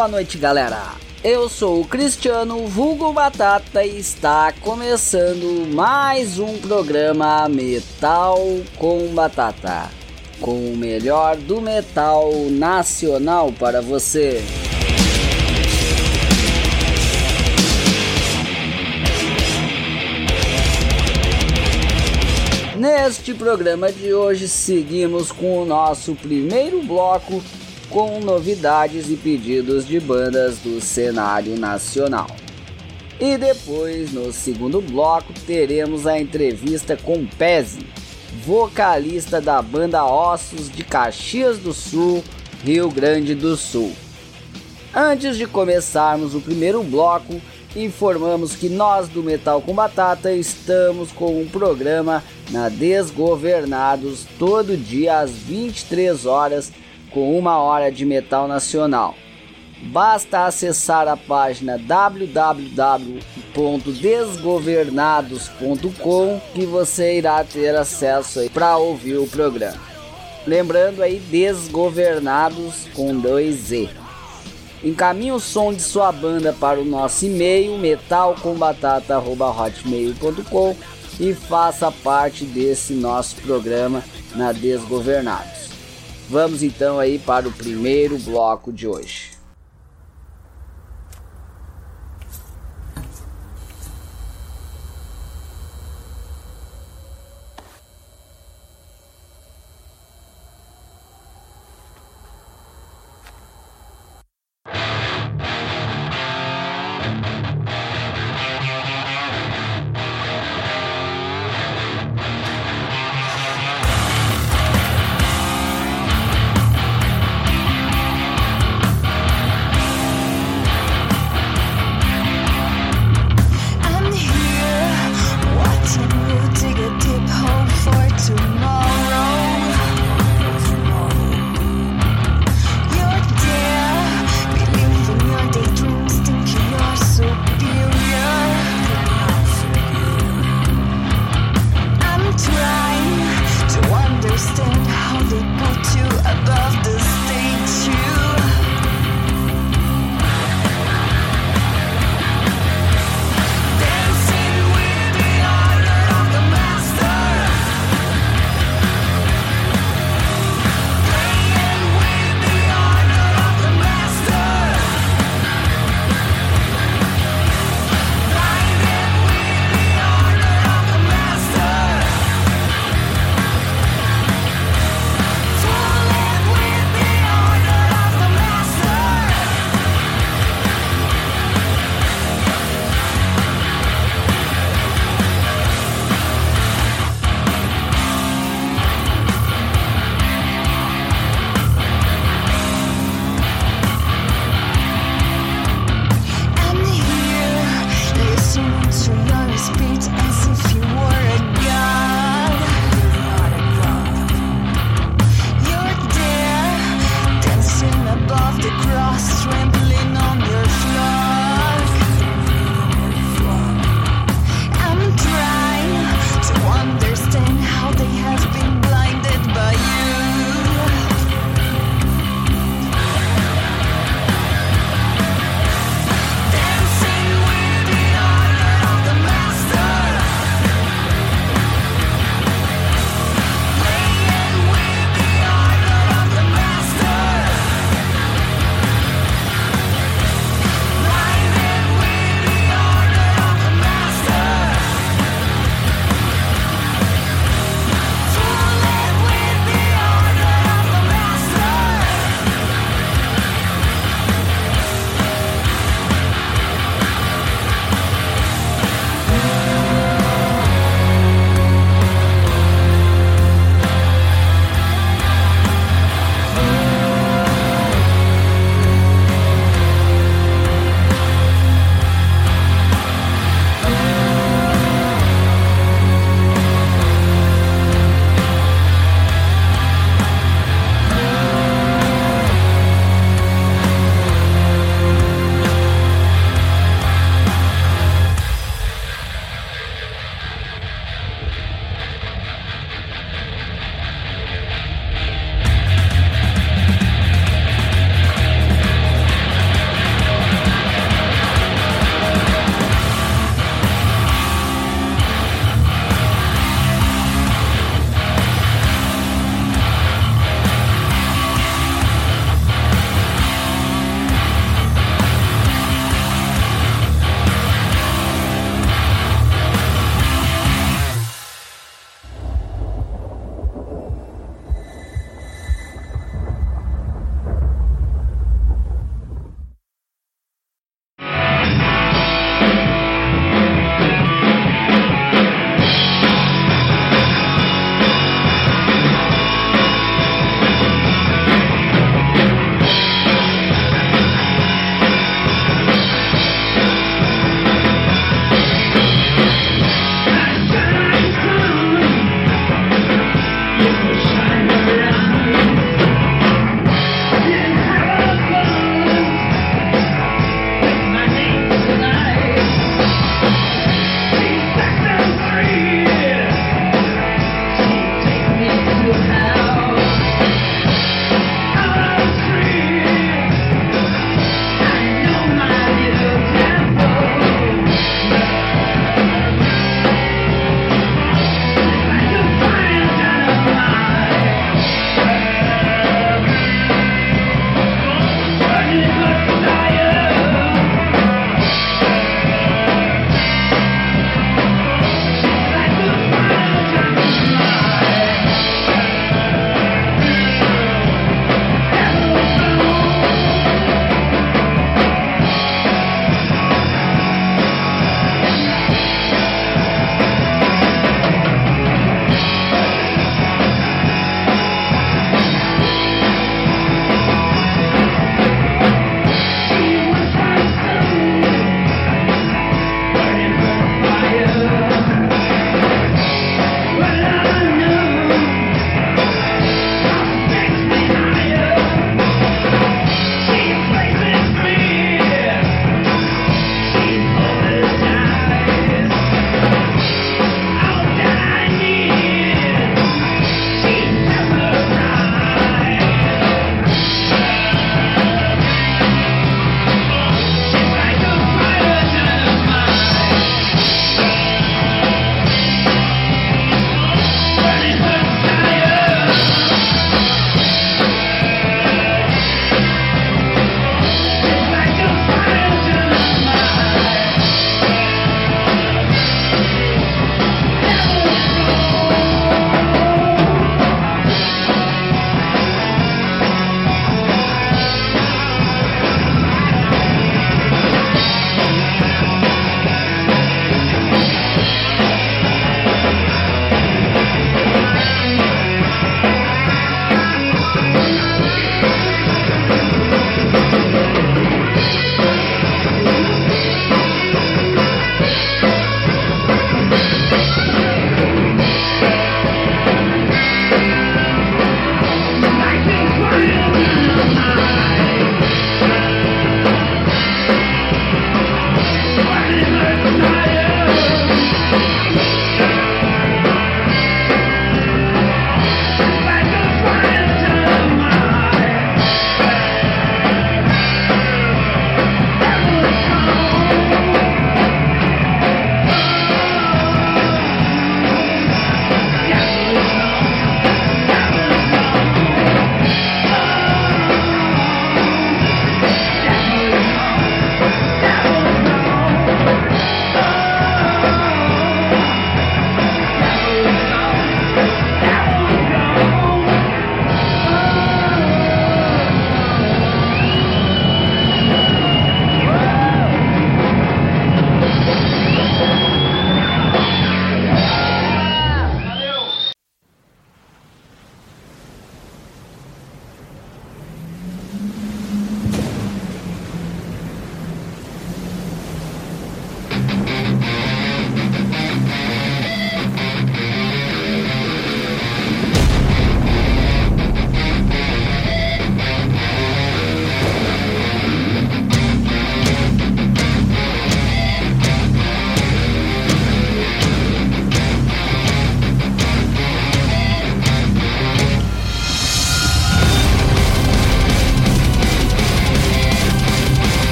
Boa noite, galera. Eu sou o Cristiano Vulgo Batata e está começando mais um programa Metal com Batata, com o melhor do metal nacional para você. Neste programa de hoje seguimos com o nosso primeiro bloco com novidades e pedidos de bandas do cenário nacional. E depois, no segundo bloco, teremos a entrevista com Pese, vocalista da banda Ossos de Caxias do Sul, Rio Grande do Sul. Antes de começarmos o primeiro bloco, informamos que nós do Metal com Batata estamos com um programa na Desgovernados todo dia às 23 horas com uma hora de metal nacional. Basta acessar a página www.desgovernados.com que você irá ter acesso para ouvir o programa. Lembrando aí, Desgovernados com dois Z. Encaminhe o som de sua banda para o nosso e-mail metalcombatata.hotmail.com e faça parte desse nosso programa na Desgovernados. Vamos então aí para o primeiro bloco de hoje.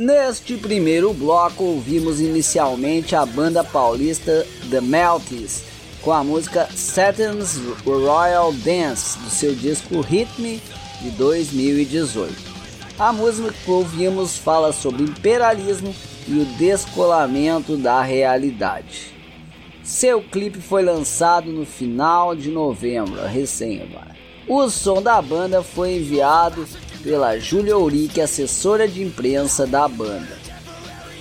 Neste primeiro bloco, ouvimos inicialmente a banda paulista The Melties com a música Saturn's Royal Dance do seu disco Me de 2018. A música que ouvimos fala sobre imperialismo e o descolamento da realidade. Seu clipe foi lançado no final de novembro, recém agora. O som da banda foi enviado pela Julia Urique, assessora de imprensa da banda.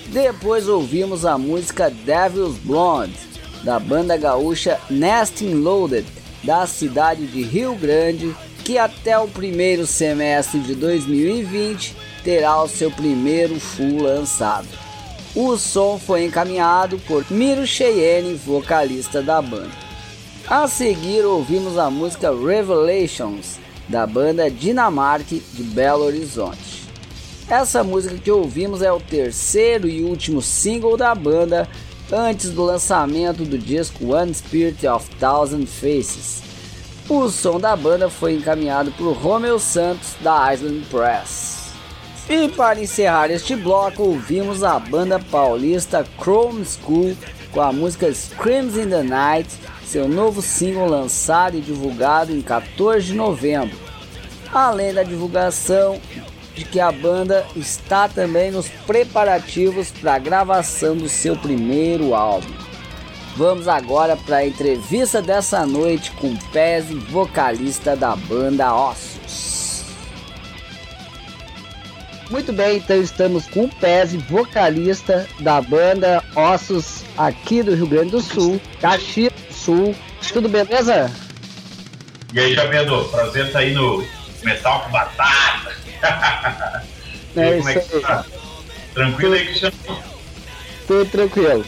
Depois ouvimos a música Devil's Blonde, da banda gaúcha Nesting Loaded, da cidade de Rio Grande, que até o primeiro semestre de 2020 terá o seu primeiro full lançado. O som foi encaminhado por Miro Cheyenne, vocalista da banda. A seguir ouvimos a música Revelations, da banda Dinamarque de Belo Horizonte. Essa música que ouvimos é o terceiro e último single da banda antes do lançamento do disco One Spirit of Thousand Faces. O som da banda foi encaminhado por Romeo Santos da Island Press. E para encerrar este bloco, ouvimos a banda paulista Chrome School com a música Screams in the Night seu novo single lançado e divulgado em 14 de novembro. Além da divulgação de que a banda está também nos preparativos para a gravação do seu primeiro álbum. Vamos agora para a entrevista dessa noite com Pez, vocalista da banda Ossos. Muito bem, então estamos com o Pez, vocalista da banda Ossos aqui do Rio Grande do Sul, Caxias Sul. Tudo beleza? E aí, Javiano, prazer estar tá aí no Metal com Batata. é como é que aí. tá? Tranquilo aí, Cristiano? Tudo tranquilo.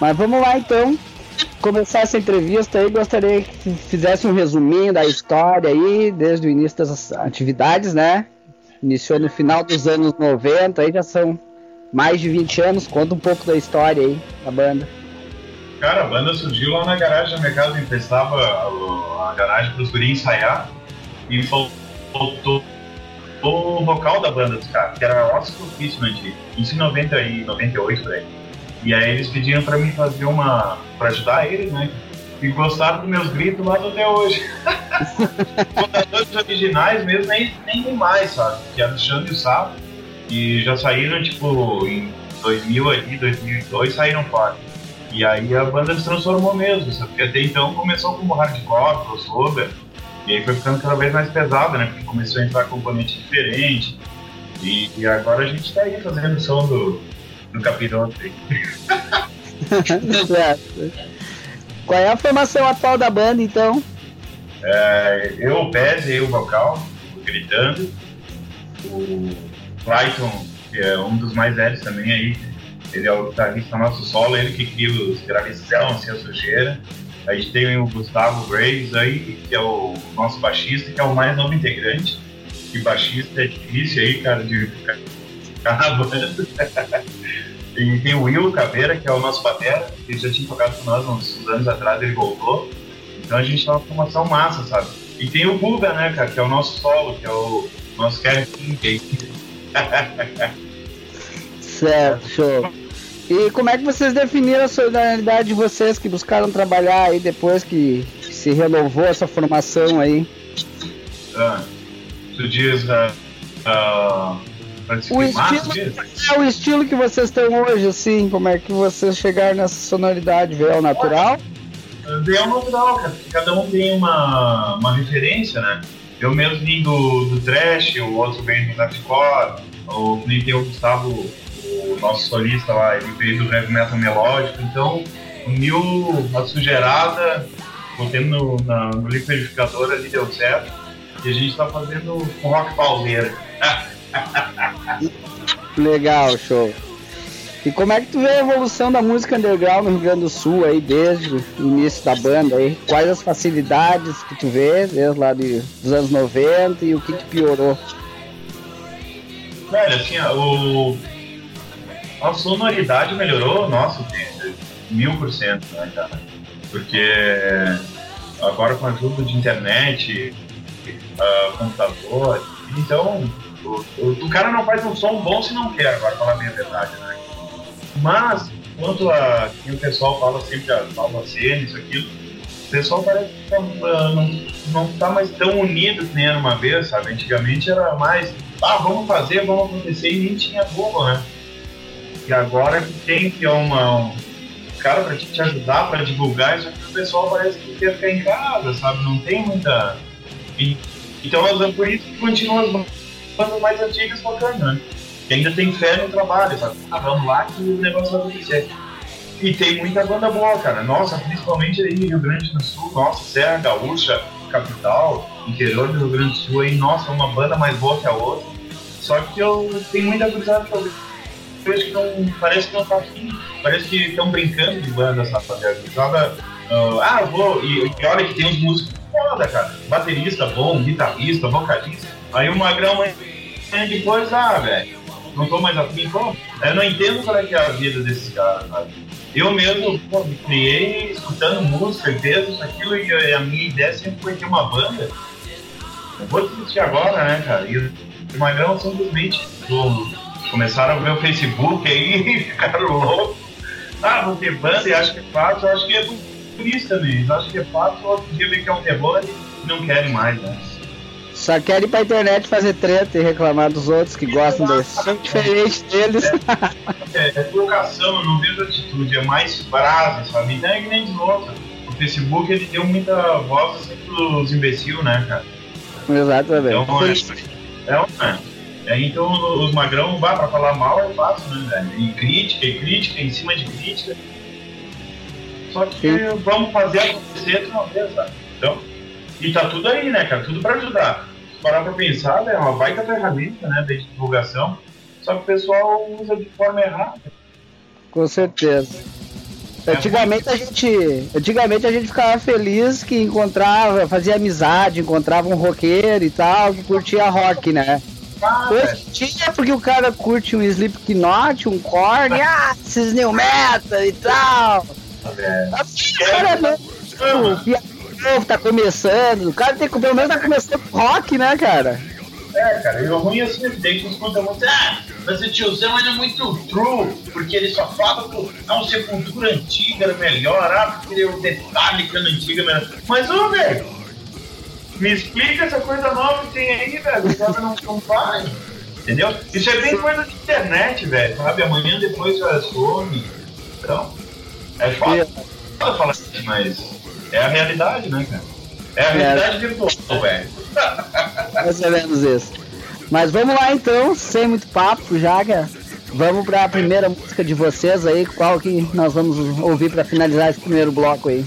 Mas vamos lá então. Começar essa entrevista aí, gostaria que fizesse um resuminho da história aí, desde o início das atividades, né? Iniciou no final dos anos 90, aí já são mais de 20 anos. Conta um pouco da história aí, da banda. Cara, a banda surgiu lá na garagem da minha casa, emprestava a, a garagem para os guri ensaiar e faltou o vocal da banda dos caras, que era Oscar antigo, isso em 90 e 98 por aí. E aí eles pediram para mim fazer uma. para ajudar eles, né? E gostaram dos meus gritos lá até hoje. Os originais mesmo, nem, nem mais, sabe? Que era o Xande e o Sapo, e já saíram, tipo, em 2000 ali, 2002, saíram fora. E aí a banda se transformou mesmo, sabe? Porque até então começou como hardcore, crossover, e aí foi ficando cada vez mais pesada, né? Porque começou a entrar componente diferente. E, e agora a gente tá aí fazendo o som do, do capiroto aí. Qual é a formação atual da banda, então? É, eu, o Pez, eu, o vocal, gritando. O Clayton, que é um dos mais velhos também aí, ele é o guitarrista nosso solo, ele que cria os gravizão, assim, a sujeira. A gente tem o Gustavo Graves aí, que é o nosso baixista, que é o mais novo integrante. E baixista é difícil aí, cara, de ficar e tem o Will Caveira, que é o nosso batera, que já tinha tocado com nós uns, anos atrás, ele voltou. Então a gente tá uma formação massa, sabe? E tem o Buga, né, cara, que é o nosso solo, que é o nosso Kevin King. certo, show. E como é que vocês definiram a solidariedade de vocês que buscaram trabalhar aí depois que se renovou essa formação aí? Ah, tu diz uh, uh, o estilo, é o estilo que vocês têm hoje, assim, como é que vocês chegaram nessa sonoridade? Veio ao natural? Veio ao natural, cara. Cada um tem uma, uma referência, né? Eu mesmo vim do, do trash, o outro vem do hardcore, o nem tem o Gustavo o nosso solista lá, ele veio do heavy metal melódico, então uniu a sujeirada, botando no, na, no liquidificador ali, deu certo, e a gente está fazendo um rock pauleira. Legal, show. E como é que tu vê a evolução da música underground no Rio Grande do Sul aí, desde o início da banda aí? Quais as facilidades que tu vê desde lá de, dos anos 90 e o que que piorou? Velho, assim, o, a sonoridade melhorou, nossa, mil por cento, né, cara? Porque agora com a ajuda de internet, uh, computador, então O, o, o cara não faz um som bom se não quer, agora falar bem a verdade, né? Mas, quanto a que o pessoal fala sempre a nova cena, isso, aquilo, o pessoal parece que tá, uh, não, não tá mais tão unido que nem era uma vez, sabe? Antigamente era mais, ah, vamos fazer, vamos acontecer, e nem tinha Google, né? E agora que tem que é uma, um cara pra te ajudar, pra divulgar, isso aqui, o pessoal parece que quer ficar em casa, sabe? Não tem muita. E, então, é por isso que continuam as bandas mais antigas tocando, né? Que ainda tem fé no trabalho, sabe? Ah, vamos lá que o negócio vai acontecer. E tem muita banda boa, cara. Nossa, principalmente aí Rio Grande do Sul, nossa, Serra Gaúcha, capital, interior do Rio Grande do Sul aí, nossa, uma banda mais boa que a outra. Só que eu tenho muita curiosidade pra que não. Parece que não tá afim. Parece que estão brincando de banda? Joga. Uh, ah, vou. E, e olha que tem uns músicos foda, cara. Baterista bom, guitarrista, vocalista. Aí o Magrão depois, ah, velho, não tô mais afim, pô. Eu não entendo qual é que é a vida desses caras, sabe? Eu mesmo pô, me criei escutando música, peso, aquilo, e a minha ideia sempre foi ter uma banda. Eu vou assistir agora, né, cara? E o Magrão simplesmente começaram a ver o Facebook aí e ficaram loucos. Ah, vou ter banda e acho que é fácil, acho que é isso também. Acho que é fácil, outro dia vê que é um terror e não querem mais, né? Só querem ir pra internet fazer treta e reclamar dos outros que gostam desse som diferente deles. É, é, é provocação, eu não vejo atitude, é mais frase, sabe? Então é que nem de novo. O Facebook ele deu muita voz assim pros imbecil, né, cara? Exatamente. Então, é, é, é, é, então os magrão, vá pra falar mal é fácil, né, velho? E crítica, e crítica, em cima de crítica. Só que Sim. vamos fazer acontecer de uma vez, sabe? Então, e tá tudo aí, né, cara? Tudo pra ajudar. Se parar pra pensar, é uma baita ferramenta, né, de divulgação. Só que o pessoal usa de forma errada. Com certeza. Antigamente a gente, antigamente a gente ficava feliz que encontrava, fazia amizade, encontrava um roqueiro e tal, que curtia rock, né? Hoje tinha porque o cara curte um Slipknot, um Korn, ah, esses new metal e tal. É. Assim, cara, né? O tá começando, o cara tem que pelo menos tá começando rock, né, cara? É, cara, e o ruim é assim, daí tu escuta muito, ah, mas o tiozão ele é muito true, porque ele só fala que a um sepultura antiga era melhor, ah, porque o detalhe que era antiga era melhor. Mas, ô, velho, me explica essa coisa nova que tem aí, velho. O cara não, não faz. Entendeu? Isso é bem coisa de internet, velho. Sabe? Amanhã depois já some. Então, é fácil falar assim, mas é a realidade, né, cara? É a realidade é. virtual, velho. Mais ou menos isso. Mas vamos lá então, sem muito papo já, cara. Vamos para a primeira música de vocês aí, qual que nós vamos ouvir para finalizar esse primeiro bloco aí.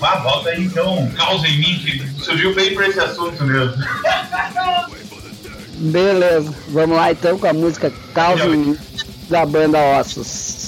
Ah, volta aí então, causa em mim, que surgiu bem pra esse assunto mesmo. Beleza, vamos lá então com a música Causa em mim da banda Ossos.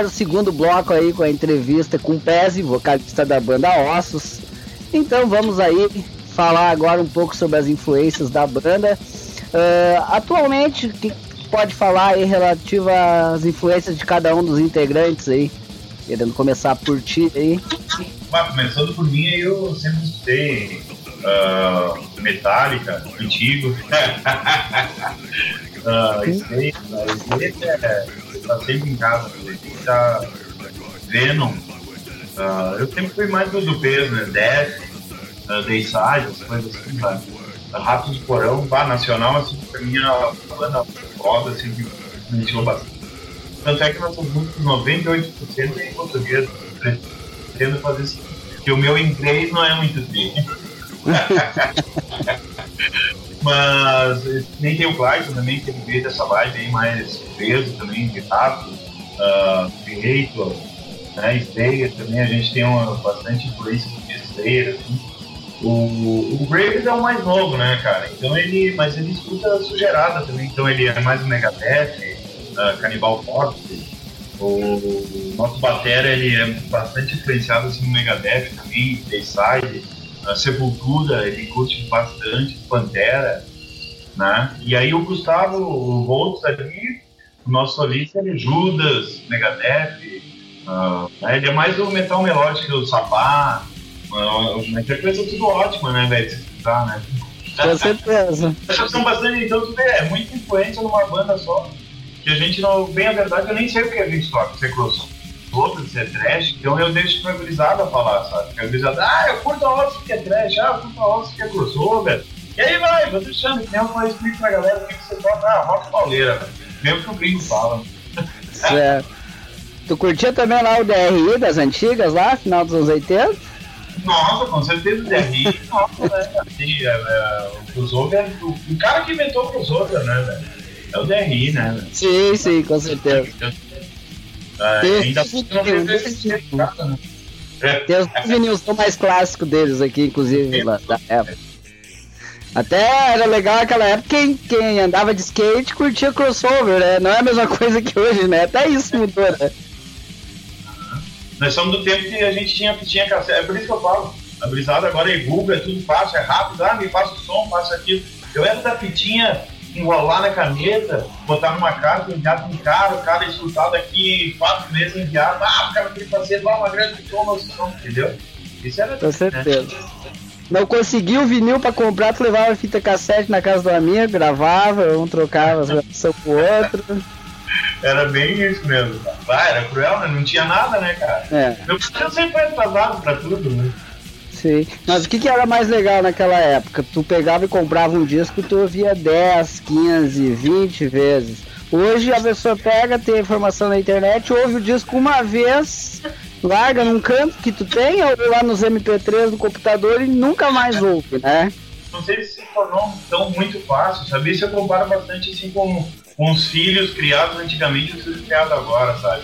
Para o segundo bloco aí com a entrevista com o Pezzi, vocalista da banda Ossos. Então vamos aí falar agora um pouco sobre as influências da banda. Uh, atualmente, o que pode falar aí relativo às influências de cada um dos integrantes aí? Querendo começar por ti aí. Mas, começando por mim, eu sempre escutei uh, Metallica, antigo. uh, uh, Snake é, tá sempre em casa, tá Venom. Uh, eu sempre fui mais dos UPs, né? Death, uh, Dayside, as coisas assim, sabe? Ratos de Porão, pá, nacional, assim, pra mim a banda foda, assim, que me encheu bastante. Tanto é que nossas músicas, 98% é em português. Pretendo fazer isso. Que o meu inglês não é muito bem. Mas nem tem o Clayton também, que veio dessa vibe aí mais peso também, de rato, uh, Creator, né, Slayer também, a gente tem uma, bastante influência de Slayer, assim. O, o Graves é o mais novo, né, cara? Então ele. Mas ele escuta sujeirada também, então ele é mais o Megadeth, uh, Cannibal Corpse. O nosso batera ele é bastante influenciado assim, no Megadeth também, Dayside, a Sepultura, ele curte bastante, Pantera, né? E aí o Gustavo, o Volts ali, o nosso solista, ele é Judas, Megadeth, uh, ele é mais o metal melódico, o Sabá, uma interpretação tudo ótima, né, velho? Tá, né? Com certeza. São bastante, então tu vê, é muita influência numa banda só. Que a gente não, bem a verdade, eu nem sei o que a gente toca, se é crossover, se é trash, então eu deixo pra gurizada falar, sabe? Porque a gurizada, ah, eu curto a Osso que é trash, ah, eu curto a Osso que é crossover. E aí vai, vou deixando, que nem eu explico pra galera o que, que você toca, ah, rock pauleira, velho. Mesmo que o gringo fala. Certo. Tu curtia também lá o DRI das antigas lá, final dos anos 80? Nossa, com certeza, o DRI, nossa, né? Assim, é, é, o crossover, o, o cara que inventou o crossover, né, velho? É o DRI, né, velho? Sim, sim, com certeza. É, Ainda vinil, né? É, Tem os vinils mais clássicos deles aqui, inclusive, lá da época. Até era legal naquela época quem, quem andava de skate curtia crossover, né? Não é a mesma coisa que hoje, né? Até isso mudou, né? Nós somos do tempo que a gente tinha, tinha cassete. É por isso que eu falo. A brisada agora é Google, é tudo fácil, é rápido. Ah, me passa o som, passa aquilo. Eu era da fitinha, enrolar na caneta, botar numa carta, enviar para um cara, o cara escutado aqui quatro meses enviado. Ah, o cara queria fazer lá uma grande som, entendeu? Isso era. Com certeza. Não conseguiu o vinil pra comprar, tu levava a fita cassete na casa do amigo, gravava, um trocava as gravações pro outro. Era bem isso mesmo. Ah, era cruel, né? Não tinha nada, né, cara? É, filho sempre foi atrasado pra tudo, né? Sim. Mas o que, que era mais legal naquela época? Tu pegava e comprava um disco e tu ouvia 10, 15, 20 vezes. Hoje a pessoa pega, tem a informação na internet, ouve o disco uma vez, larga num canto que tu tem, ou lá nos MP3 do computador e nunca mais ouve, né? Não sei se se tornou tão muito fácil, sabe? Isso eu comparo bastante assim com, com os filhos criados antigamente e os filhos criados agora, sabe?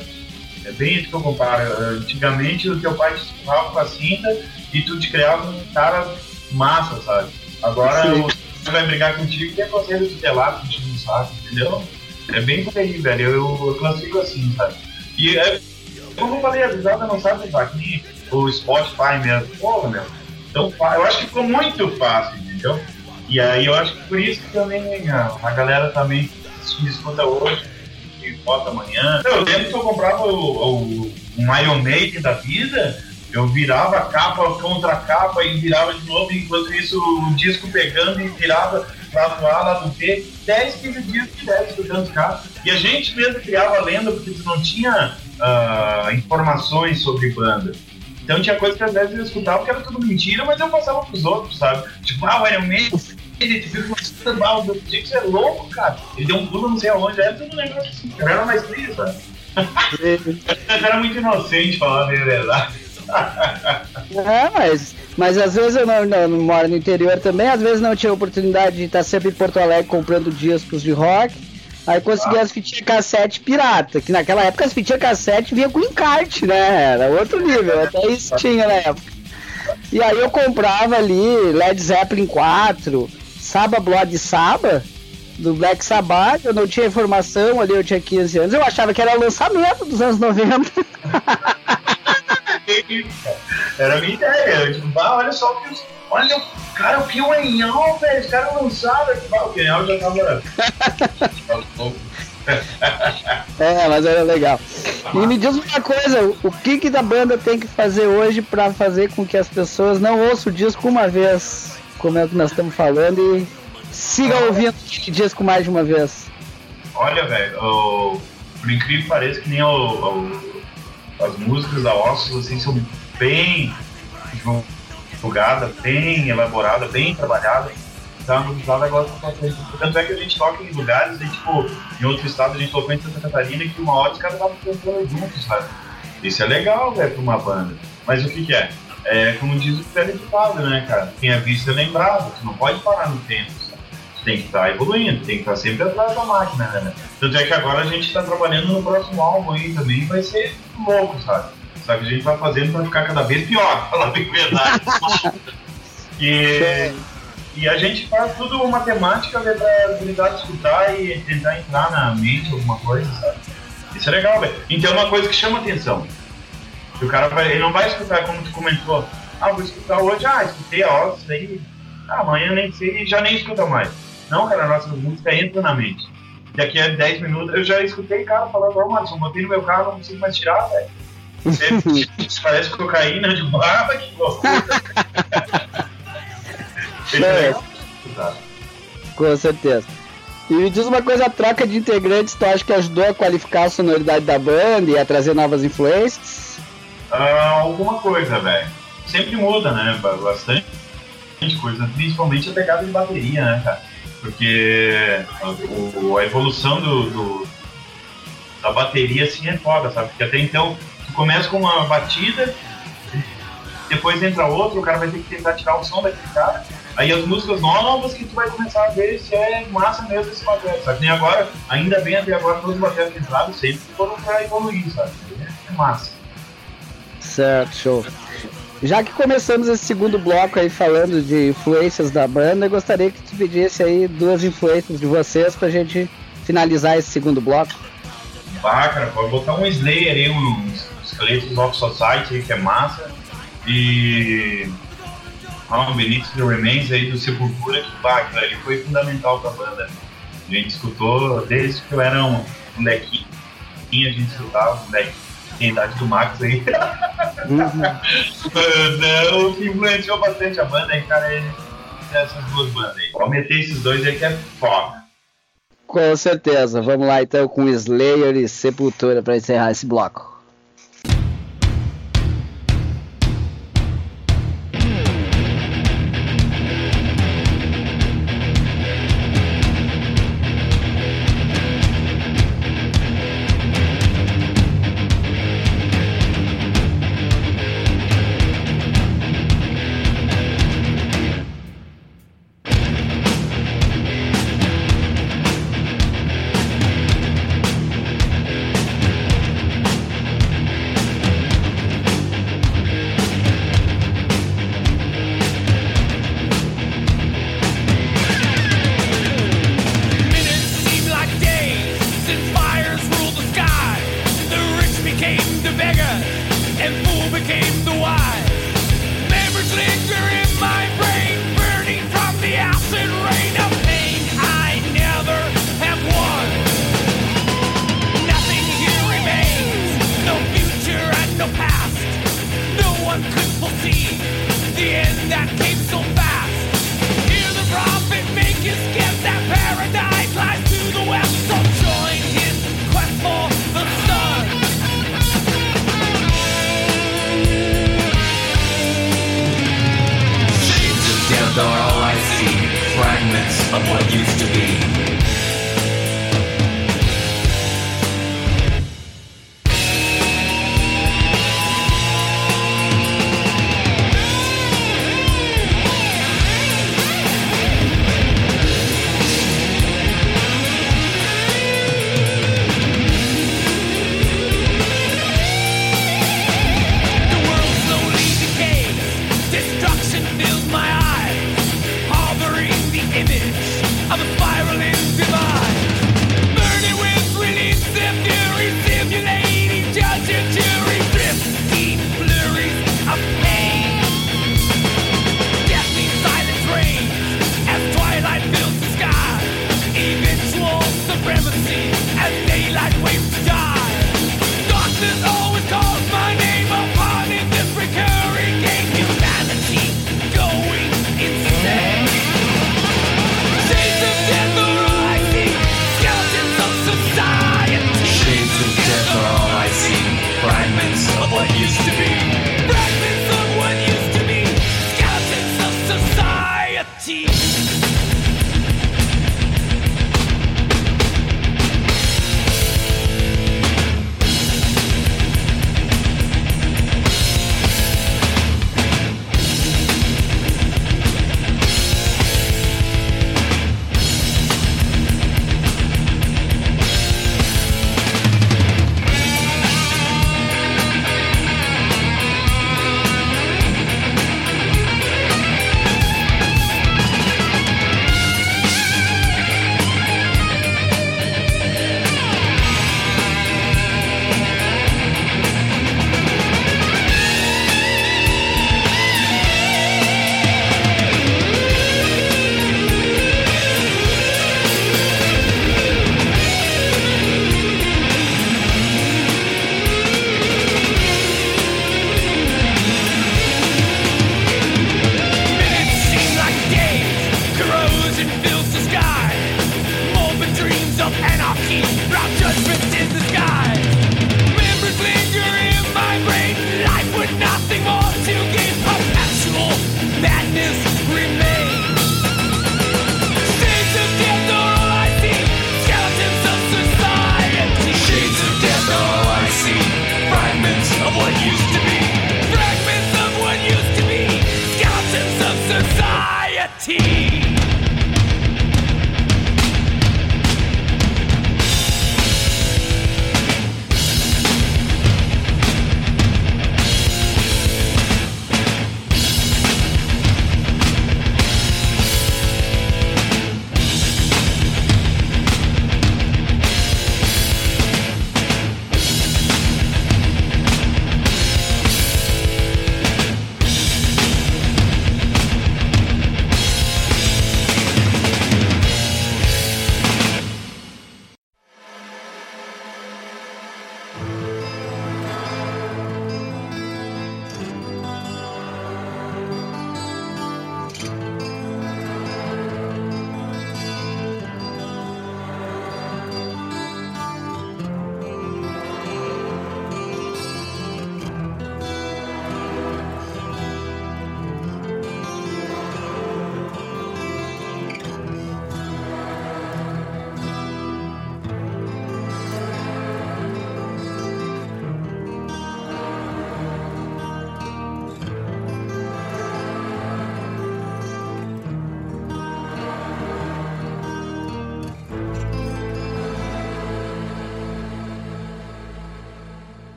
É bem isso que eu comparo. Antigamente o teu pai te com a cinta e tu te criava um cara massa, sabe? Agora o cara vai brigar contigo e é conselho tutelado, contigo saco, entendeu? É bem por aí, velho. Eu, eu classifico assim, sabe? E é, como eu falei, a visada não sabe usar aqui o Spotify mesmo. Pô, meu. Então, eu acho que ficou muito fácil, entendeu? E aí eu acho que por isso que também a, a galera também me escuta hoje e bota amanhã. Eu lembro que eu comprava o, o, um Iron Maiden da vida, eu virava capa contra capa e virava de novo, enquanto isso o disco pegando e virava lado A, lado B, 10, 15 dias direto escutando os caras. E a gente mesmo criava lenda porque tu não tinha ah, informações sobre banda. Então tinha coisa que às vezes eu escutava que era tudo mentira, mas eu passava pros outros, sabe? Tipo, ah, o Iron Maiden, ele viu que você mal, o Dix é louco, cara. Ele deu um pulo não sei aonde, era tudo um negócio assim, cara. Era mais frio, sabe? Era muito inocente, falar a verdade. É, mas, mas às vezes eu não, não, não moro no interior também, às vezes não tinha oportunidade de estar sempre em Porto Alegre comprando discos de rock. Aí consegui as fitinhas cassete pirata, que naquela época as fitinhas cassete vinha com encarte, né? Era outro nível, até isso tinha na época. E aí eu comprava ali Led Zeppelin 4, Saba Blood Saba, do Black Sabbath, eu não tinha informação ali, eu tinha 15 anos, eu achava que era lançamento dos anos 90. Era a minha ideia. Eu, tipo, bah, olha só o que os. Olha, cara, o Pionhão, velho. Os caras lançaram. Bah, o Pionhão já tava. É, mas era legal. E me diz uma coisa, o que que da banda tem que fazer hoje pra fazer com que as pessoas não ouçam o disco uma vez, como é o que nós estamos falando, e sigam ouvindo o disco mais de uma vez? Olha, velho, o- por incrível que pareça, que nem o, o- as músicas da Ossos, assim, são bem divulgadas, bem elaboradas, bem trabalhadas. Então, no estado agora tá fazendo. Tanto é que a gente toca em lugares, e, tipo, em outro estado a gente tocou em Santa Catarina que uma hora os caras estavam cantando juntos, sabe? Isso é legal, velho, pra uma banda. Mas o que que é? É como diz o teleeditado, né, cara? Quem é visto é lembrado. Tu não pode parar no tempo, tem que estar evoluindo, tem que estar sempre atrás da máquina, né? Tanto é que agora a gente tá trabalhando no próximo álbum aí também, vai ser louco, sabe? Só que a gente vai fazendo pra ficar cada vez pior, falar bem verdade. e, e a gente faz tudo matemática né, pra habilidade escutar e tentar entrar na mente alguma coisa, sabe? Isso é legal, velho. Então é uma coisa que chama atenção. Que o cara vai, ele não vai escutar como tu comentou. Ah, vou escutar hoje, ah, escutei a hora, isso daí. Ah, amanhã nem sei já nem escuta mais. Não, cara, a nossa música entra na mente. Daqui a 10 minutos eu já escutei cara falando, ó, Madison, botei no meu carro, não consigo mais tirar, velho. Parece cocaína de barba, que loucura. É. Com certeza. E me diz uma coisa, a troca de integrantes, tu acha que ajudou a qualificar a sonoridade da banda e a trazer novas influências? Ah, alguma coisa, velho. Sempre muda, né? Ba- Bastante coisa, principalmente a pegada de bateria, né, cara? Porque a, a evolução do, do- da bateria assim é foda, sabe? Porque até então tu começa com uma batida, depois entra outra, o cara vai ter que tentar tirar o som daquele cara. Aí as músicas novas que tu vai começar a ver se é massa mesmo esse batera, sabe? Nem agora, ainda bem até agora, todos os bateras que entraram sempre foram pra evoluir, sabe? É massa. Certo, show. Já que começamos esse segundo bloco aí falando de influências da banda, eu gostaria que tu pedisse aí duas influências de vocês pra gente finalizar esse segundo bloco. Bah, cara, pode botar um Slayer aí, uns esqueletos of Society, que é massa. E. Ah, um Benito the Remains aí do Sepultura, que bah, ali foi fundamental pra banda. A gente escutou desde que eu era um molequinho, a gente escutava, moleque. Tem a idade do Max aí. Não, que influenciou bastante a banda aí, cara, é essas duas bandas aí. Pode meter esses dois aí que é foda. Com certeza. Vamos lá então com Slayer e Sepultura pra encerrar esse bloco.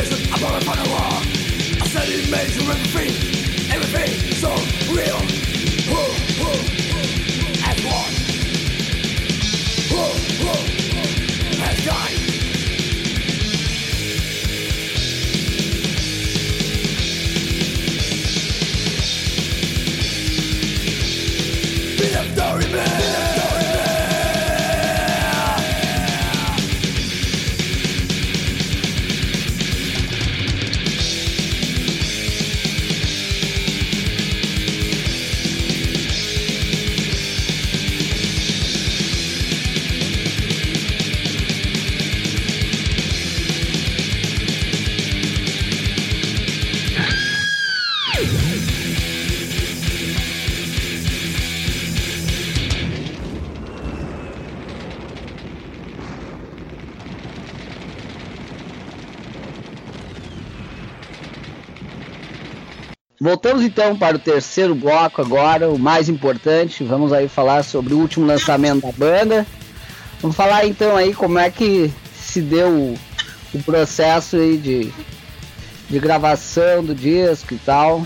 resistance upon upon the wall. I said it made you everything, everything so real. Voltamos então para o terceiro bloco agora, o mais importante. Vamos aí falar sobre o último lançamento da banda. Vamos falar então aí como é que se deu o, o processo aí de, de gravação do disco e tal.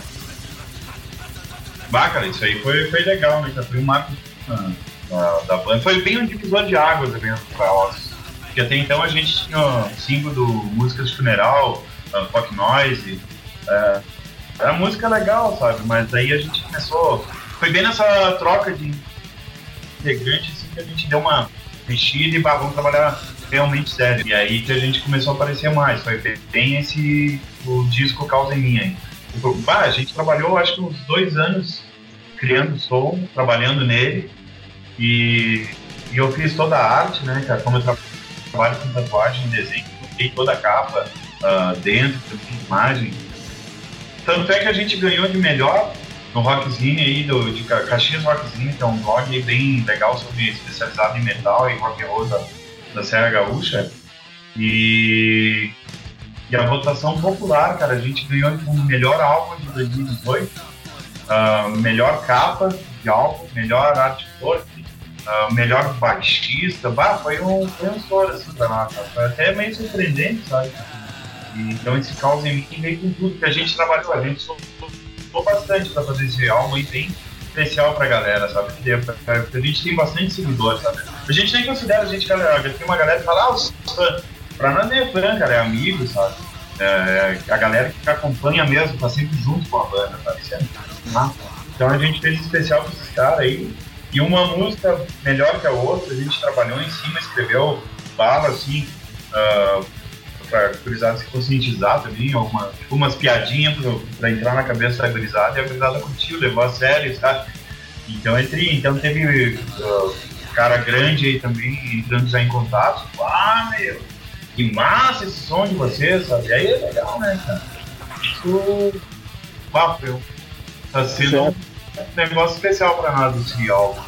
Bah, isso aí foi, foi legal, né? Foi um marco da, da, banda. Foi bem um divisor de águas mesmo pra nós. Porque até então a gente tinha o símbolo do Músicas de Funeral, uh, Rock Noise. Uh, era música legal, sabe? Mas aí a gente começou. Foi bem nessa troca de integrantes assim, que a gente deu uma mexida e bah, vamos trabalhar realmente sério. E aí que a gente começou a aparecer mais. Foi bem esse o disco Causa em Mim aí. Bah, a gente trabalhou acho que uns dois anos criando som, trabalhando nele. E, e eu fiz toda a arte, né, cara? Como eu trabalho com tatuagem, desenho, toda a capa uh, dentro, imagem tanto é que a gente ganhou de melhor no Rockzine aí, do, de Caxias Rockzine, que é um blog bem legal sobre especializado em metal e rock roll da, da Serra Gaúcha. E, e a votação popular, cara, a gente ganhou como melhor álbum de 2018, uh, ah, melhor capa de álbum, melhor arte uh, melhor baixista, bah, foi um, foi um estouro assim pra nós, foi até meio surpreendente, sabe? Então esse caos em mim veio com tudo que a gente trabalhou, a gente soltou bastante para fazer esse álbum e bem especial pra galera, sabe? Porque a gente tem bastante seguidores, sabe? A gente nem considera a gente, galera, tem uma galera que fala, ah, os fã. Pra nós é fã, cara, é amigo, sabe? É, a galera que acompanha mesmo, tá sempre junto com a banda, sabe? Né? Então a gente fez especial com esses caras aí E uma música melhor que a outra, a gente trabalhou em cima, escreveu bala assim, uh, pra gurizada se conscientizar também, alguma, umas piadinhas pra, pra entrar na cabeça da gurizada, e a gurizada curtiu, levou a sério, sabe? Então, entre, então teve uh, cara grande aí também entrando já em contato. Ah, meu, que massa esse som de vocês, sabe? E aí é legal, né, cara? Isso, papel. Tá sendo um negócio especial pra nós esse álbum.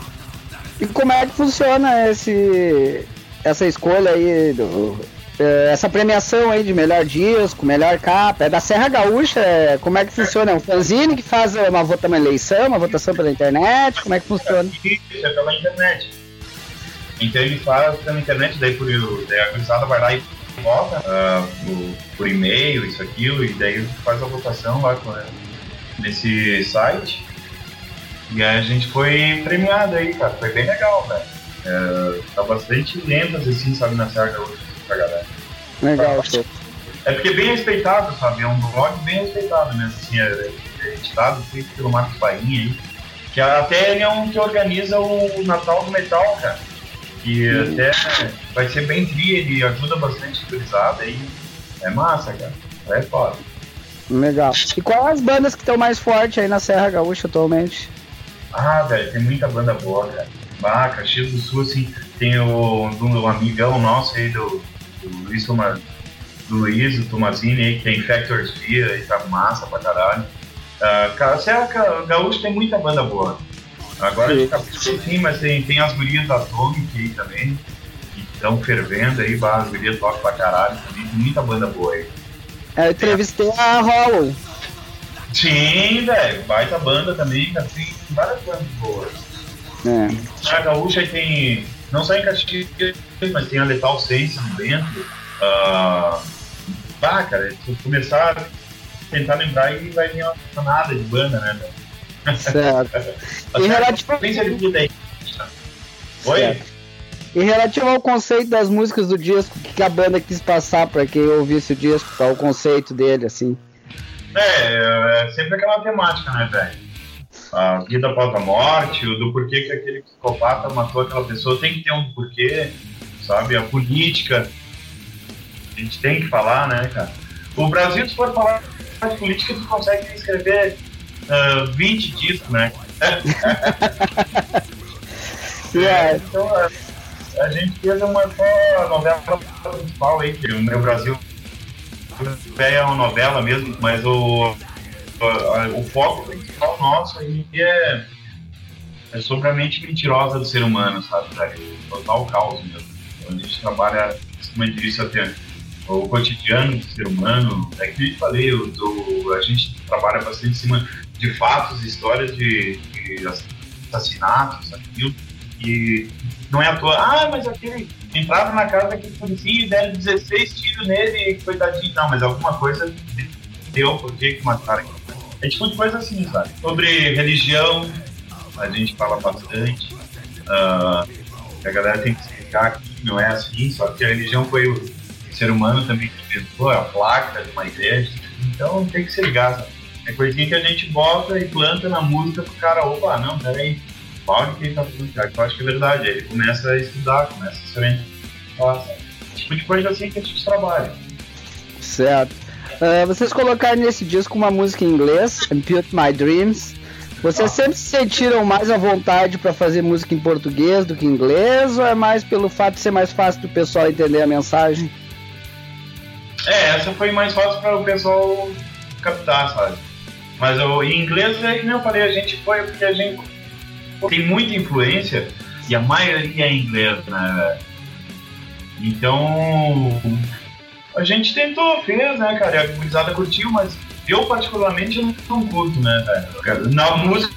E como é que funciona esse, essa escolha aí, do, essa premiação aí de melhor disco, melhor capa? É da Serra Gaúcha? é- como é que funciona? É um fanzine que faz uma, vota, uma eleição, uma votação pela internet? Como é que funciona? Isso é pela internet. Então ele faz pela internet, daí, por, daí a gurizada vai lá e vota ah, por, por e-mail, isso, aquilo, e daí faz a votação lá com, nesse site. E aí a gente foi premiado aí, cara. Foi bem legal, velho. É, tá bastante lentas, assim, sabe, na Serra Gaúcha pra galera. Legal, show. É porque é bem respeitado, sabe? É um blog bem respeitado mesmo, assim, é, é editado feito pelo Marcos Painha aí. Que até ele é um que organiza o Natal do Metal, cara. Que até vai ser bem tri, ele ajuda bastante a gurizada aí. É massa, cara. É foda. Legal. E quais as bandas que estão mais fortes aí na Serra Gaúcha atualmente? Ah, velho, tem muita banda boa, cara. Ah, Caxias do Sul, assim, tem o do um amigão nosso aí, do, do Luiz Toma, do Luiz, o Tomazini aí, que tem Factors Via e tá massa pra caralho. Ah, cara, Serra Ga- Gaúcha tem muita banda boa. Agora Sim. de cabeça sim, mas tem, tem as gurias da Atomic aí também, que estão fervendo aí, bah, as gurias tocam pra caralho também, tem muita banda boa aí. É, Eu entrevistei a Hollow. Sim, velho, baita banda também, cara, tem várias bandas boas. É. A Gaúcha aí tem, não só em Caxias, mas tem a Letal Sense no dentro. Ah, ah, cara, se começar a tentar lembrar aí vai vir uma nada de banda, né? velho? Certo. E relativo- a sequência de tudo aí. Oi? Certo. E relativo ao conceito das músicas do disco, o que a banda quis passar pra quem ouvisse o disco, qual o conceito dele, assim? É, é sempre aquela temática, né, velho? A vida após a morte, o do porquê que aquele psicopata matou aquela pessoa, tem que ter um porquê, sabe? A política, a gente tem que falar, né, cara? O Brasil, se for falar de política, tu consegue escrever ah, 20 discos, né? É, Então, a, a gente fez uma só novela principal aí, que o meu Brasil é uma novela mesmo, mas o, o, o foco principal nosso aí é, é sobre a mente mentirosa do ser humano, sabe? Total caos mesmo. A gente trabalha, como eu disse até, o cotidiano do ser humano. É que eu falei, o, do, a gente trabalha bastante em cima de fatos, histórias de, de assassinatos, aquilo. E não é à toa, ah, mas aquele entrava na casa daquele polícia e deram 16 tiros nele coitadinho. Não, mas alguma coisa deu por que mataram. É tipo de coisa assim, sabe? Sobre religião, a gente fala bastante. que a galera tem que explicar que não é assim, só que a religião foi o ser humano também que inventou a placa de uma igreja. Então tem que se ligar? É coisinha que a gente bota e planta na música pro cara, opa, não, peraí, qual que ele tá cara? Que eu acho que é verdade. Ele começa a estudar, começa a. Nossa, tipo de coisa assim que a gente trabalha. certo. Ah, vocês colocaram nesse disco uma música em inglês, Impute My Dreams. Vocês sempre se sentiram mais à vontade pra fazer música em português do que em inglês, ou é mais pelo fato de ser mais fácil do pessoal entender a mensagem? É, essa foi mais fácil para o pessoal captar, sabe? Mas o, em inglês, é que nem eu falei, a gente foi porque a gente tem muita influência e a maioria é em inglês, né? Então, a gente tentou, fez, né, cara? A gurizada curtiu, mas eu particularmente não, curto, né, velho? Na música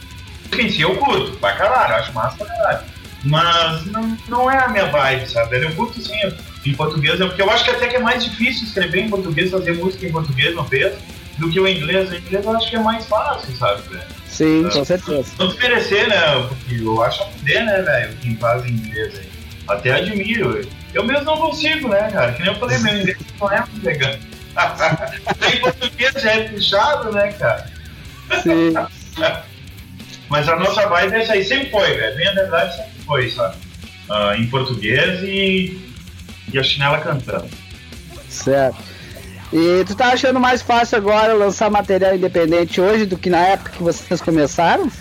em si eu curto, pra caralho, acho massa pra caralho. Mas não, não é a minha vibe, sabe? Eu curto sim em português, é porque eu acho que até que é mais difícil escrever em português, fazer música em português, não fez, do que o inglês. O inglês eu acho que é mais fácil, sabe, velho? Sim, com certeza. Não desmerecer, né? Porque eu acho a poder, né, velho, quem faz em inglês aí. Até admiro. Eu mesmo não consigo, né, cara? Que nem eu falei, meu inglês não é muito legal. Em português já é puxado, né, cara? Sim. Mas a nossa vibe é essa aí, sempre foi, velho. Bem a verdade, sempre foi, sabe? Uh, em português e, e a chinela cantando. Certo. E tu tá achando mais fácil agora lançar material independente hoje do que na época que vocês começaram?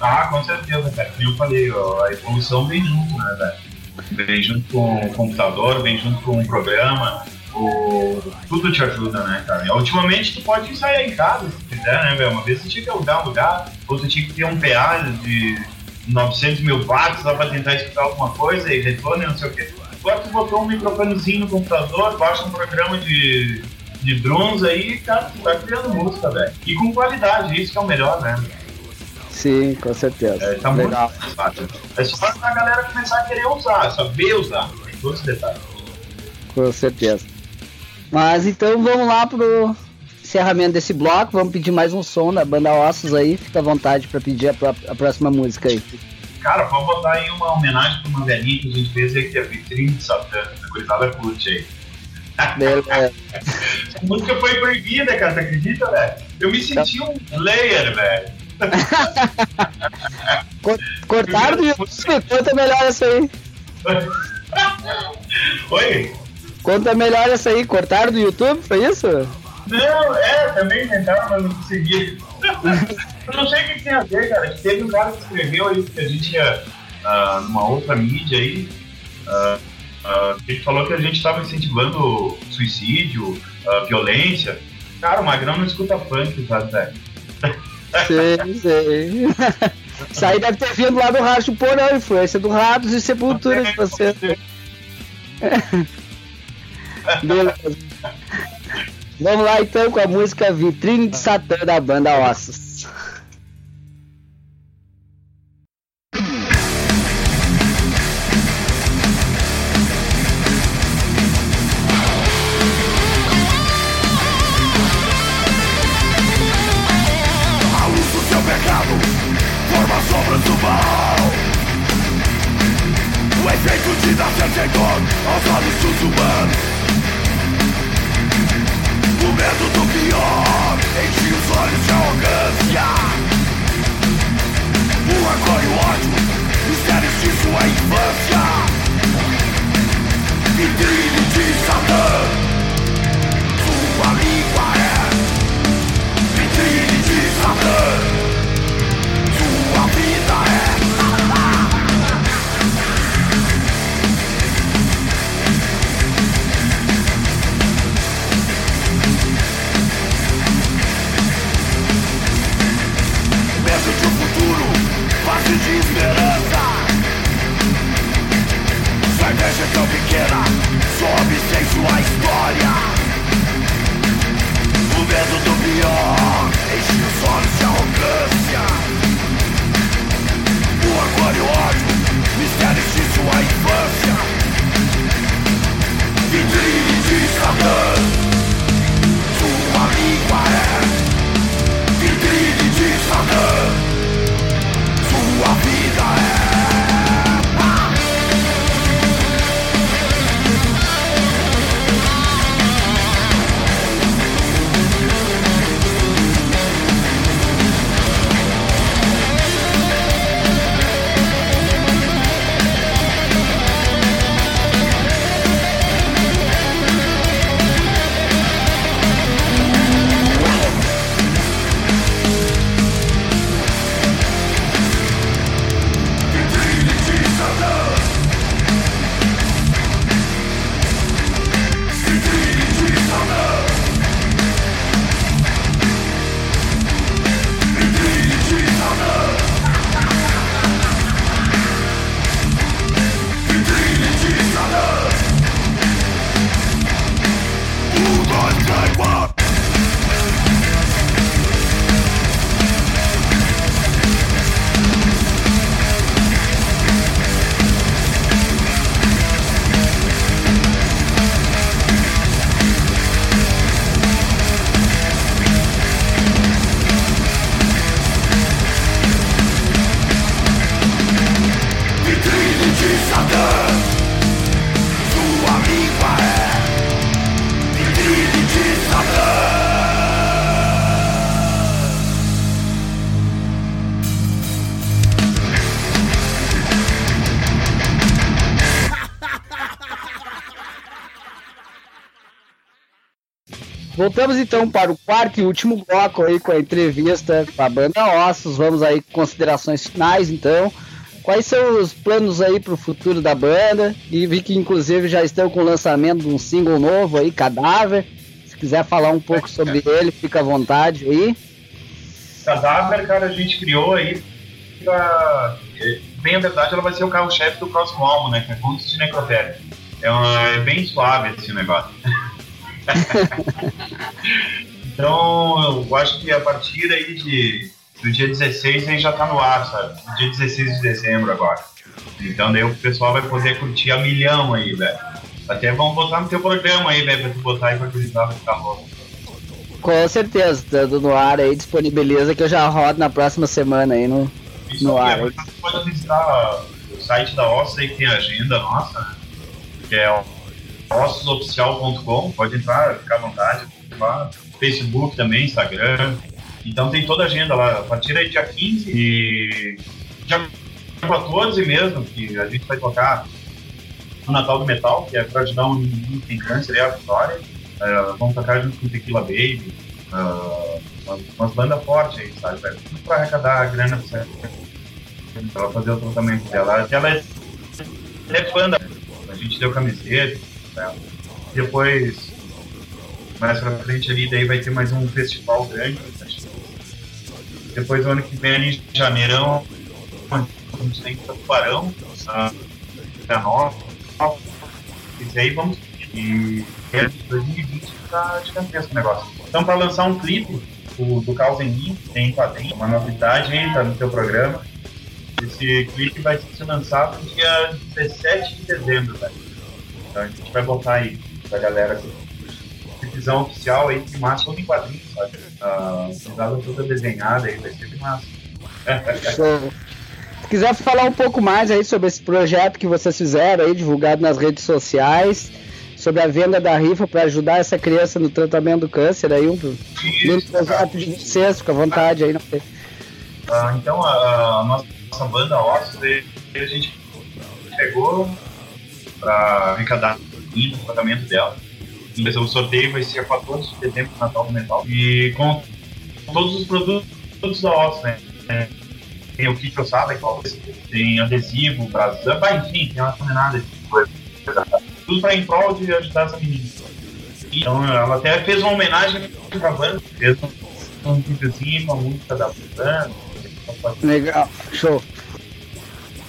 Ah, com certeza, cara. Como eu falei, ó, a evolução vem junto, né, velho? Vem junto com o computador, vem junto com o programa, o... tudo te ajuda, né, cara? E, ultimamente tu pode ensaiar em casa, se quiser, né, velho? Uma vez você tinha que alugar um lugar, ou tu tinha que ter um PA de 900 mil watts lá pra tentar escutar alguma coisa e retorno e não sei o quê. Agora tu botou um microfonezinho no computador, baixa um programa de, de drums aí, cara, tu vai criando música, velho. E com qualidade, isso que é o melhor, né? Sim, com certeza. É, tá Legal. muito fácil. É só a galera começar a querer usar, saber usar. Todos os detalhes. Com certeza. Mas então vamos lá pro encerramento desse bloco. Vamos pedir mais um som da banda Ossos aí. Fica à vontade para pedir a, pró- a próxima música aí. Cara, pode botar aí uma homenagem pra uma velhinha que a gente fez aí, que é a Vitrine de Satã. A coitada curte aí. Beleza. A música foi proibida, cara, você acredita, velho? Eu me senti um layer, velho. Co- Cortaram do YouTube? Conta melhor essa aí. Oi? Conta melhor essa aí. Cortaram do YouTube? Foi isso? Não, é, também tentaram, mas não consegui. Eu não sei o que tem a ver, cara. que Teve um cara que escreveu aí que a gente ia ah, numa outra mídia aí. ah, que ele falou que a gente estava incentivando suicídio, violência. Cara, o Magrão não escuta funk, sabe, velho? Sei, sei. Isso aí deve ter vindo lá do Racho Porão, influência do Ratos e Sepultura de você. Beleza. Vamos lá então com a música Vitrine de Satã da banda Ossos. O efeito de dar dor aos olhos dos humanos. O medo do pior enche os olhos de arrogância. O rancor e o ódio, mistérios de sua infância. Vitrine de Satã. É tão pequena, sobe sem sua história. O medo do pior enche os olhos de arrogância. O orgulho e o ódio, mistérios de sua infância. Vitrine de Satã, sua língua é. Voltamos então para o quarto e último bloco aí com a entrevista com a banda Ossos. Vamos aí com considerações finais então. Quais são os planos aí para o futuro da banda? E vi que inclusive já estão com o lançamento de um single novo aí, Cadáver. Se quiser falar um pouco sobre ele, fica à vontade aí. Cadáver, cara, a gente criou aí pra... Bem a verdade, ela vai ser o carro-chefe do próximo álbum, né? Que é Contos de Necrotério. É, uma... é bem suave esse negócio. então, eu acho que a partir aí de, do dia 16 aí já tá no ar, sabe? Dia 16 de dezembro agora. Então daí o pessoal vai poder curtir a milhão aí, velho. Até vamos botar no teu programa aí, velho, pra tu botar aí pra acreditar vai ficar louco. Com certeza, estando no ar aí, disponibiliza que eu já rodo na próxima semana aí no, Isso no ar. Você pode visitar o site da Ossa aí que tem agenda nossa, né? Que é ossosoficial.com, pode entrar, ficar à vontade, lá. Facebook também, Instagram. Então tem toda a agenda lá, a partir aí dia 15 e dia 14 mesmo, que a gente vai tocar no Natal do Metal, que é pra ajudar um menino que tem câncer, é a Vitória. Uh, vamos tocar junto com Tequila Baby, uh, umas, umas bandas fortes aí, sabe? velho? Tudo pra arrecadar a grana pra pra ela fazer o tratamento dela. Ela é, ela é fã da. A gente deu camiseta, né? Depois, mais pra frente ali, daí vai ter mais um festival grande. Depois, o ano que vem, em janeirão, a gente tem Tubarão, uh, nova. E aí vamos. E é 2020 tá gigantesco o negócio. Então, para lançar um clipe o, do Caos em Mim, tem quadrinho, uma novidade tá no teu programa. Esse clipe vai ser lançado dia 17 de dezembro, velho. Então a gente vai botar aí pra galera divisão oficial aí de massa todo em quadrinhos, sabe? A cidade toda desenhada aí, vai ser de massa. Se quiser falar um pouco mais aí sobre esse projeto que vocês fizeram aí, divulgado nas redes sociais, sobre a venda da rifa para ajudar essa criança no tratamento do câncer aí, um Isso, projeto de vocês, fica à vontade aí. Não sei. Ah, então a, a nossa, banda Ossos, a gente pegou para arrecadar o tratamento dela. E O sorteio vai ser a 14 de dezembro, Natal do Metal. E com todos os produtos da Ossos, né? Tem o kit ossada, tem adesivo, brasão, vai, enfim, tem uma tonelada de coisa. Tudo para em prol de ajudar essa menina. Então ela até fez uma homenagem pra banda, fez um, videozinho, uma música da banda. Legal, show.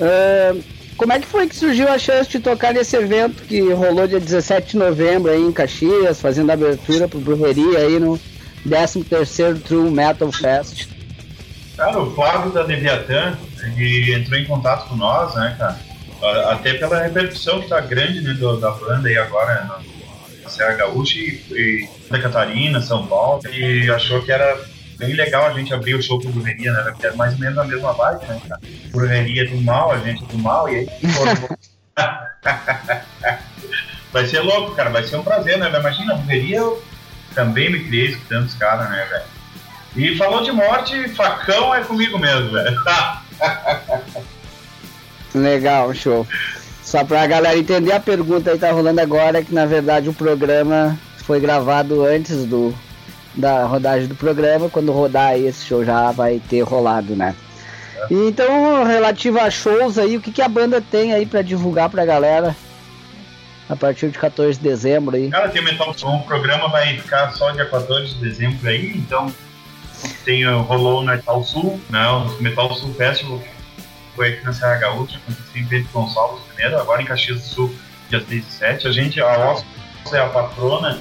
Ahn, como é que foi que surgiu a chance de tocar nesse evento que rolou dia 17 de novembro aí em Caxias, fazendo a abertura pro Brujeria aí no 13º True Metal Fest? Cara, o Flávio da Leviatã, ele entrou em contato com nós, né, cara? Até pela repercussão que tá grande, né, do- da banda aí agora na, na Serra Gaúcha e, e Santa Catarina, São Paulo, e achou que era bem legal a gente abrir o show com Brujeria, né, porque é mais ou menos a mesma vibe, né, cara? Do mal, a gente do mal, e aí... vai ser louco, cara, vai ser um prazer, né? Imagina, a eu também me criei escutando os caras, né, velho? E falou de morte, facão é comigo mesmo, velho. Legal, show. Só pra galera entender a pergunta aí tá rolando agora, é que na verdade o programa foi gravado antes do da rodagem do programa, quando rodar esse show já vai ter rolado, né? E então, relativo a shows aí, o que, que a banda tem aí pra divulgar pra galera a partir de 14 de dezembro aí? Cara, tem Metal Som, o programa vai ficar só dia 14 de dezembro aí, então tem, o- rolou no Metal Sul, né, o Metal Sul Festival foi aqui na Serra Gaúcha, aconteceu em Pedro Gonçalves primeiro, agora em Caxias do Sul, dia 6 e 7. A gente, a Oscar é a patrona,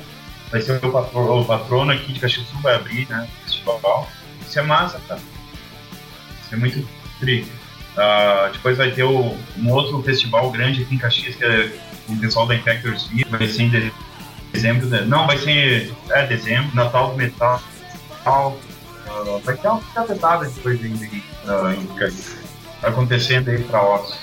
vai ser o, patro, o patrono aqui de Caxias do Sul, vai abrir, né, festival. Isso é massa, cara. Isso é muito tri. Ah, depois vai ter o- um outro festival grande aqui em Caxias, que é o pessoal da Infectors Beer, vai ser em de- dezembro, de- não, vai ser, é, dezembro, Natal do Metal, ah, vai ter uma cacetada de coisa ainda aí, ah, em Caxias. Tá acontecendo aí pra Ossos.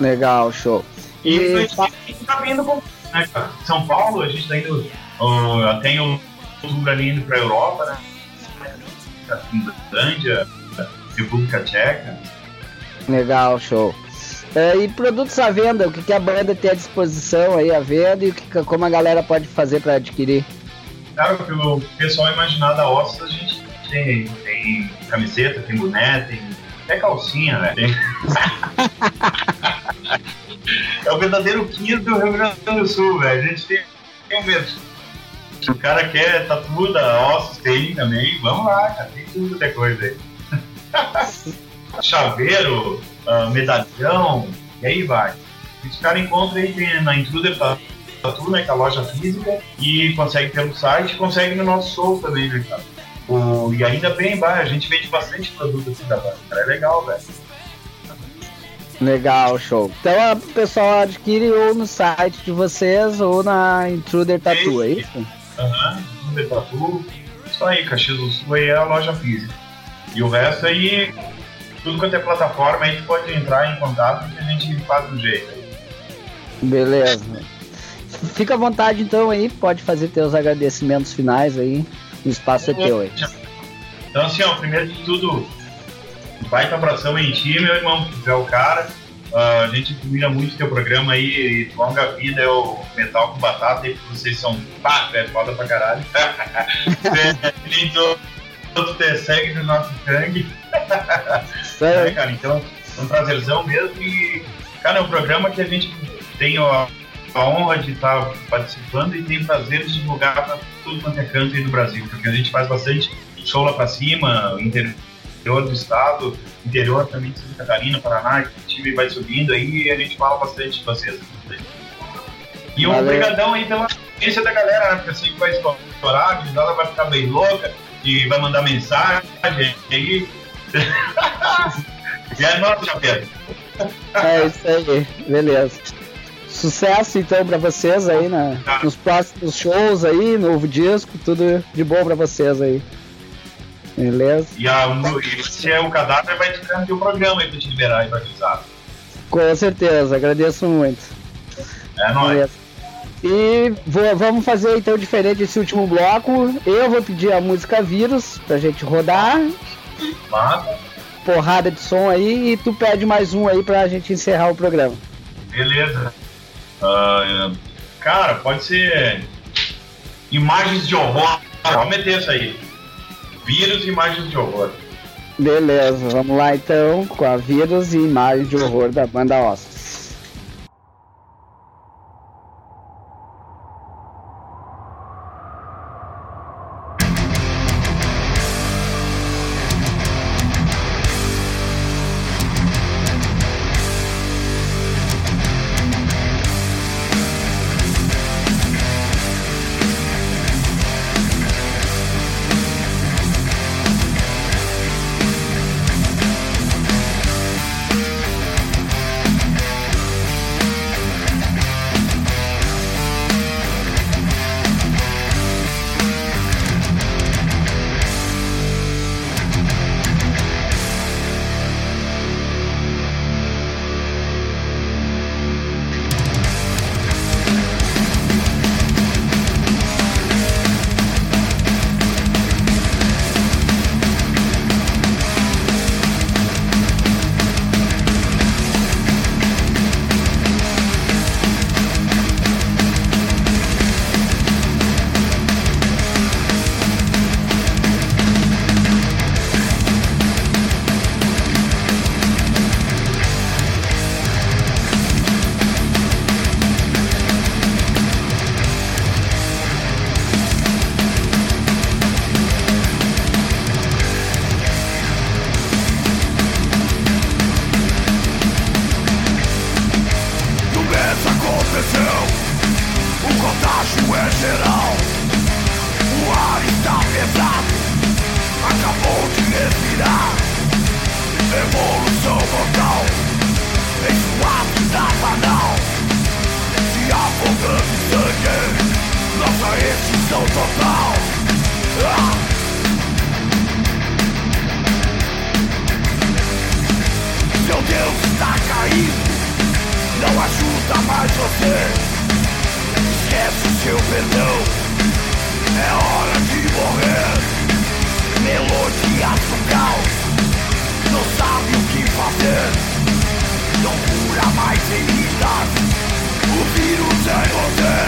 Legal, show. E E a gente tá vindo com, né? São Paulo, a gente tá indo, ah, tem o outubro ali indo pra Europa, né? Finlândia, República Tcheca. Legal, show. É, e produtos à venda, o que, que a banda tem à disposição aí à venda e o que, como a galera pode fazer pra adquirir? Cara, o que o pessoal imaginar da Ossos, a gente tem, tem camiseta, tem boné, tem até calcinha, né? Tem... é o verdadeiro quinto do Rio Grande do Sul, velho. A gente tem, tem um medo. Se o cara quer tatu da Ossos, tem também. Vamos lá, cara. Tem tudo até coisa aí. Chaveiro, uh, medalhão, e aí vai. Esse cara encontra aí na Intruder Tatu, né, que é a loja física, e consegue pelo site, consegue no nosso show também, né, cara? O, e ainda bem, vai, a gente vende bastante produto assim da cara, é legal, velho. Legal, show. Então o pessoal adquire ou no site de vocês ou na Intruder Tattoo, é isso? Aham, uhum. Isso aí, Caxias do Sul aí é a loja física. E o resto aí, tudo quanto é plataforma, aí tu pode entrar em contato que a gente faz do jeito. Beleza. Fica à vontade então aí, pode fazer teus agradecimentos finais aí. O espaço é teu aí. Então assim, ó, primeiro de tudo, baita abração em ti, meu irmão, tu é o cara. Uh, a gente admira muito teu programa aí, longa vida é o Metal com Batata, e vocês são pá, é foda pra caralho. Então, tu te segue no nosso sangue. é, cara, então, é um prazerzão mesmo e, cara, é um programa que a gente tem a, a honra de estar participando e tem prazer de divulgar para tudo quanto é canto aí do Brasil, porque a gente faz bastante show lá para cima, interior do estado, interior também de Santa Catarina, Paraná, que o time vai subindo aí e a gente fala bastante de vocês. E um obrigadão aí pela audiência da galera, né? Porque assim vai estourar, a gurizada vai ficar bem louca e vai mandar mensagem aí. e é nosso, Pedro. É isso aí, beleza. Sucesso então para vocês aí na, nos próximos shows aí, novo disco, tudo de bom para vocês aí. Beleza? E a, se é o cadáver, vai ficar no teu programa aí pra te liberar e pra avisar. Com certeza, agradeço muito. É nóis. E vou, vamos fazer então diferente esse último bloco. Eu vou pedir a música Vírus pra gente rodar. Mata. Porrada de som aí e tu pede mais um aí pra gente encerrar o programa. Beleza. Uh, cara, pode ser imagens de horror. Vamos meter isso aí. Vírus e imagens de horror. Beleza, vamos lá então com a vírus e imagens de horror da banda Ossos. Zniknij tak, upilu całego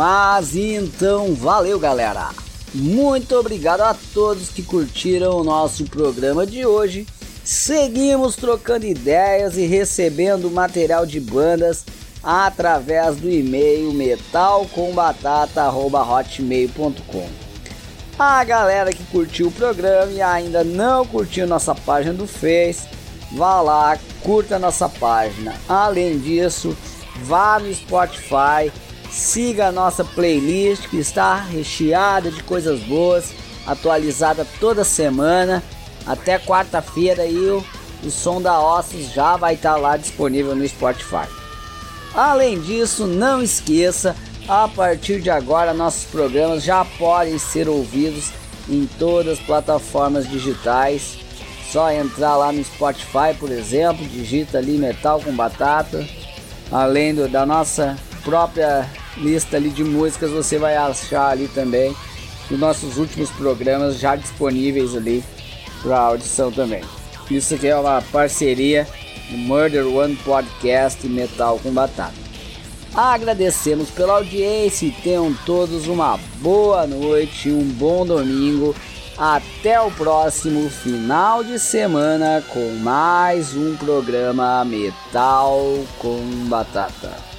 Mas então, valeu galera! Muito obrigado a todos que curtiram o nosso programa de hoje. Seguimos trocando ideias e recebendo material de bandas através do e-mail metalcombatata.hotmail.com A galera que curtiu o programa e ainda não curtiu nossa página do Face, vá lá, curta nossa página. Além disso, vá no Spotify Siga a nossa playlist que está recheada de coisas boas, atualizada toda semana. Até quarta-feira aí o, o som da Ossos já vai estar lá disponível no Spotify. Além disso, não esqueça, a partir de agora nossos programas já podem ser ouvidos em todas as plataformas digitais. Só entrar lá no Spotify, por exemplo, digita ali Metal com Batata. Além do, da nossa própria lista ali de músicas você vai achar ali também os nossos últimos programas já disponíveis ali para audição também. Isso aqui é uma parceria do Murder One Podcast Metal com Batata. Agradecemos pela audiência e tenham todos uma boa noite, um bom domingo. Até o próximo final de semana com mais um programa Metal com Batata.